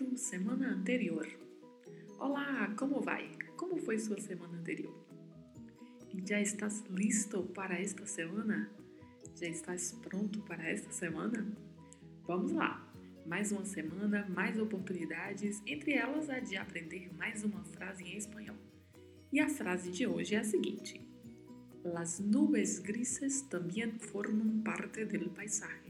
Semana anterior? Olá, como vai? Como foi sua semana anterior? E já estás listo para esta semana? Já estás pronto para esta semana? Vamos lá! Mais uma semana, mais oportunidades, entre elas a de aprender mais uma frase em espanhol. E a frase de hoje é a seguinte: Las nubes grises também formam parte del paisaje.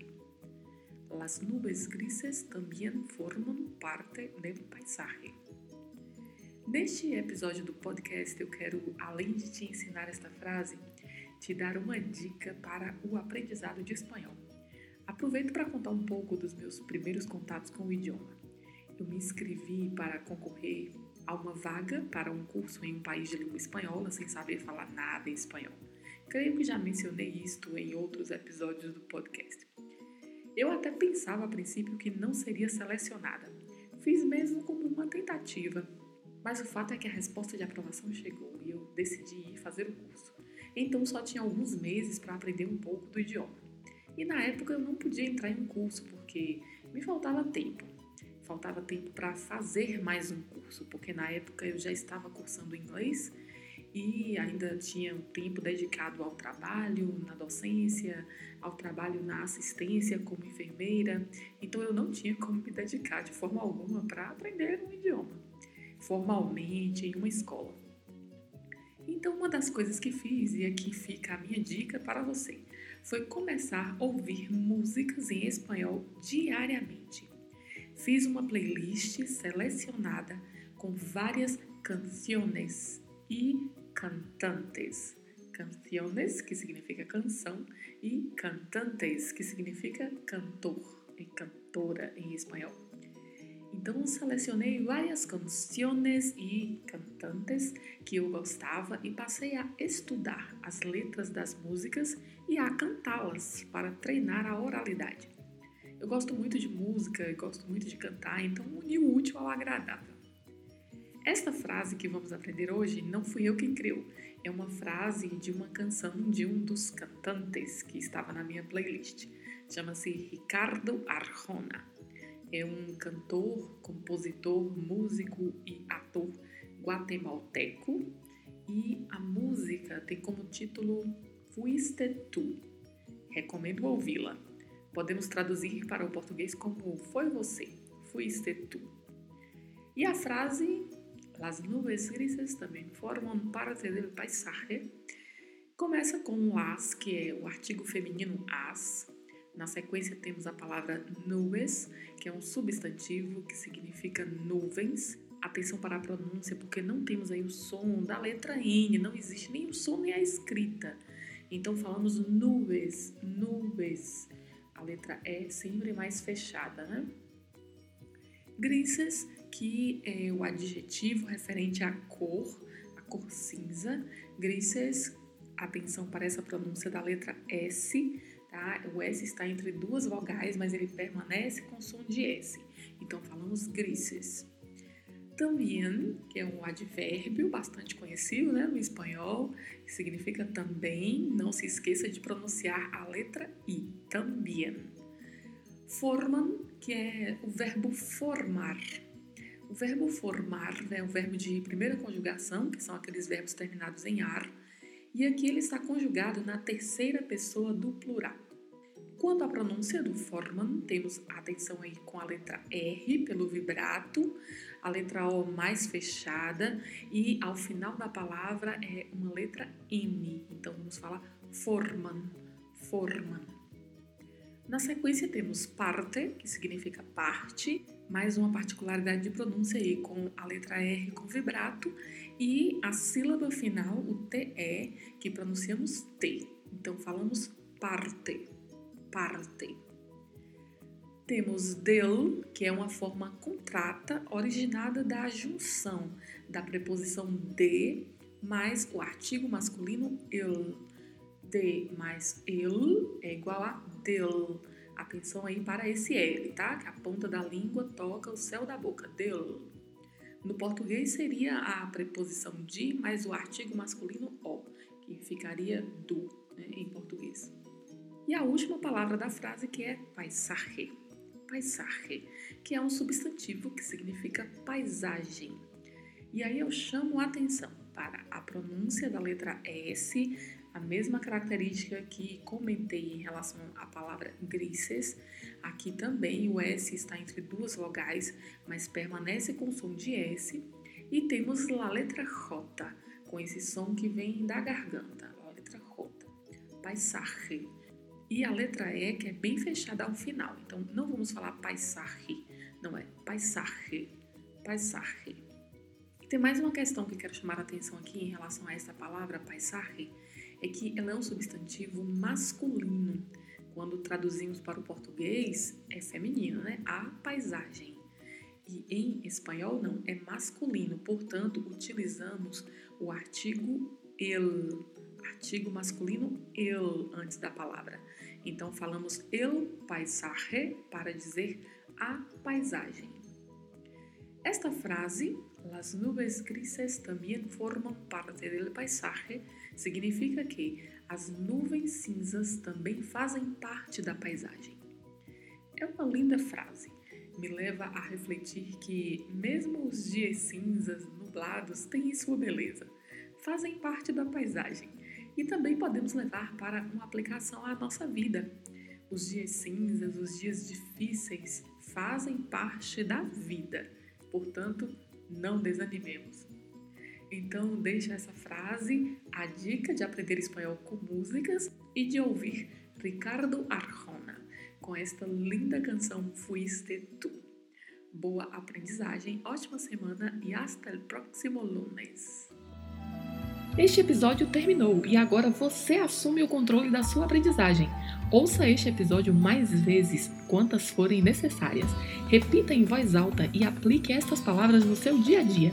Las nubes grises também formam parte do paisaje. Neste episódio do podcast, eu quero, além de te ensinar esta frase, te dar uma dica para o aprendizado de espanhol. Aproveito para contar um pouco dos meus primeiros contatos com o idioma. Eu me inscrevi para concorrer a uma vaga para um curso em um país de língua espanhola sem saber falar nada em espanhol. Creio que já mencionei isto em outros episódios do podcast. Eu até pensava a princípio que não seria selecionada. Fiz mesmo como uma tentativa, mas o fato é que a resposta de aprovação chegou e eu decidi ir fazer o curso. Então só tinha alguns meses para aprender um pouco do idioma. E na época eu não podia entrar em um curso porque me faltava tempo. Faltava tempo para fazer mais um curso, porque na época eu já estava cursando inglês e ainda tinha um tempo dedicado ao trabalho na docência, ao trabalho na assistência como enfermeira, então eu não tinha como me dedicar de forma alguma para aprender um idioma, formalmente em uma escola. Então, uma das coisas que fiz, e aqui fica a minha dica para você, foi começar a ouvir músicas em espanhol diariamente. Fiz uma playlist selecionada com várias canções e cantantes. Canciones, que significa canção, e cantantes, que significa cantor e cantora em espanhol. Então selecionei várias canções e cantantes que eu gostava e passei a estudar as letras das músicas e a cantá-las para treinar a oralidade. Eu gosto muito de música gosto muito de cantar, então uni o útil ao agradável. Esta frase que vamos aprender hoje não fui eu quem criou, é uma frase de uma canção de um dos cantantes que estava na minha playlist. Chama-se Ricardo Arjona. É um cantor, compositor, músico e ator guatemalteco e a música tem como título Fuiste Tu. Recomendo ouvi-la. Podemos traduzir para o português como Foi você, fuiste tu. E a frase Las nubes grises também formam parte do paisaje. Começa com las, que é o artigo feminino as. Na sequência temos a palavra nubes, que é um substantivo que significa nuvens. Atenção para a pronúncia, porque não temos aí o som da letra N, não existe nem o som nem a escrita. Então falamos nubes, nubes. A letra E sempre mais fechada, né? Grises que é o adjetivo referente à cor, a cor cinza. Grises, atenção para essa pronúncia da letra S, tá? O S está entre duas vogais, mas ele permanece com som de S. Então falamos grises. Também, que é um advérbio bastante conhecido né, no espanhol, que significa também, não se esqueça de pronunciar a letra I, também. Forman, que é o verbo formar, o verbo formar é um verbo de primeira conjugação, que são aqueles verbos terminados em ar, e aqui ele está conjugado na terceira pessoa do plural. Quanto à pronúncia do forman, temos atenção aí com a letra R pelo vibrato, a letra O mais fechada e ao final da palavra é uma letra M. Então vamos falar forman, forman. Na sequência temos parte, que significa parte, mais uma particularidade de pronúncia aí com a letra R com vibrato E a sílaba final, o TE, que pronunciamos T. Então falamos parte, parte. Temos del, que é uma forma contrata originada da junção da preposição de mais o artigo masculino il. De mais il é igual a del. Atenção aí para esse L, tá? Que a ponta da língua toca o céu da boca. Del. No português seria a preposição de mais o artigo masculino o, que ficaria do né, em português. E a última palavra da frase que é paisaje. Paisaje, que é um substantivo que significa paisagem. E aí eu chamo a atenção para a pronúncia da letra S, a mesma característica que comentei em relação à palavra grises. Aqui também o S está entre duas vogais, mas permanece com som de S. E temos a letra J, com esse som que vem da garganta, a letra J. Paisaje. E a letra E, que é bem fechada ao final. Então, não vamos falar paisaje, não é paisaje, paisaje. Tem mais uma questão que quero chamar a atenção aqui em relação a essa palavra paisaje, é que ela é um substantivo masculino. Quando traduzimos para o português, é feminino, né? A paisagem. E em espanhol não, é masculino, portanto, utilizamos o artigo el, artigo masculino el antes da palavra. Então falamos el paisaje para dizer a paisagem. Esta frase, las nubes grises também formam parte del paisaje, significa que as nuvens cinzas também fazem parte da paisagem. É uma linda frase. Me leva a refletir que, mesmo os dias cinzas, nublados, têm sua beleza, fazem parte da paisagem e também podemos levar para uma aplicação à nossa vida. Os dias cinzas, os dias difíceis fazem parte da vida Portanto, não desanimemos. Então, deixa essa frase, a dica de aprender espanhol com músicas e de ouvir Ricardo Arjona com esta linda canção Fuiste Tu. Boa aprendizagem, ótima semana e hasta el próximo lunes. Este episódio terminou e agora você assume o controle da sua aprendizagem. Ouça este episódio mais vezes, quantas forem necessárias. Repita em voz alta e aplique estas palavras no seu dia a dia.